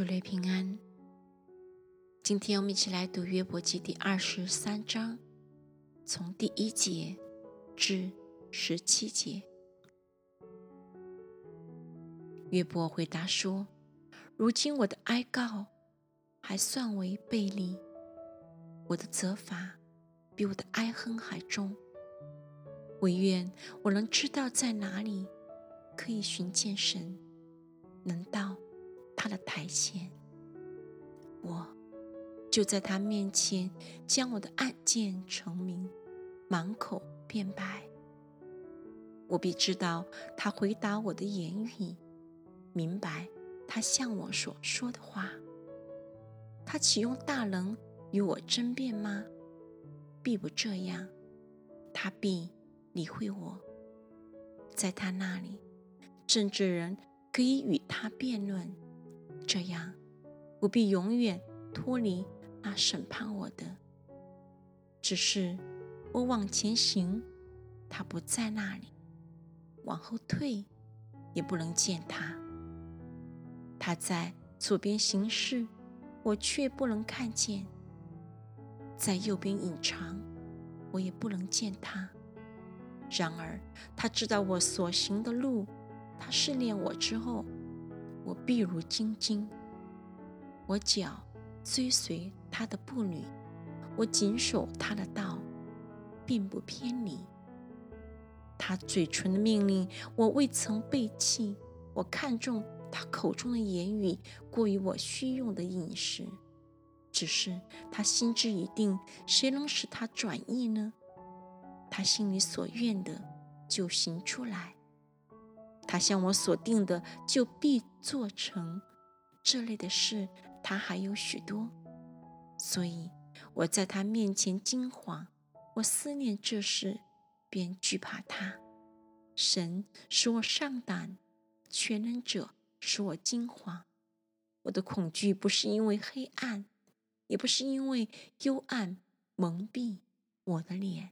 主内平安。今天我们一起来读约伯记第二十三章，从第一节至十七节。约伯回答说：“如今我的哀告还算为背离，我的责罚比我的哀哼还重。唯愿我能知道在哪里可以寻见神，能到。”他的台前，我就在他面前将我的案件成名，满口辩白。我必知道他回答我的言语，明白他向我所说的话。他岂用大能与我争辩吗？必不这样。他必理会我，在他那里，政治人可以与他辩论。这样，我必永远脱离那审判我的。只是我往前行，他不在那里；往后退，也不能见他。他在左边行事，我却不能看见；在右边隐藏，我也不能见他。然而，他知道我所行的路。他试炼我之后。我必如金晶，我脚追随他的步履，我谨守他的道，并不偏离。他嘴唇的命令，我未曾背弃。我看重他口中的言语，过于我需用的饮食。只是他心知已定，谁能使他转意呢？他心里所愿的，就行出来。他向我所定的，就必做成。这类的事，他还有许多，所以我在他面前惊惶。我思念这事，便惧怕他。神使我上胆，全能者使我惊惶。我的恐惧不是因为黑暗，也不是因为幽暗蒙蔽我的脸。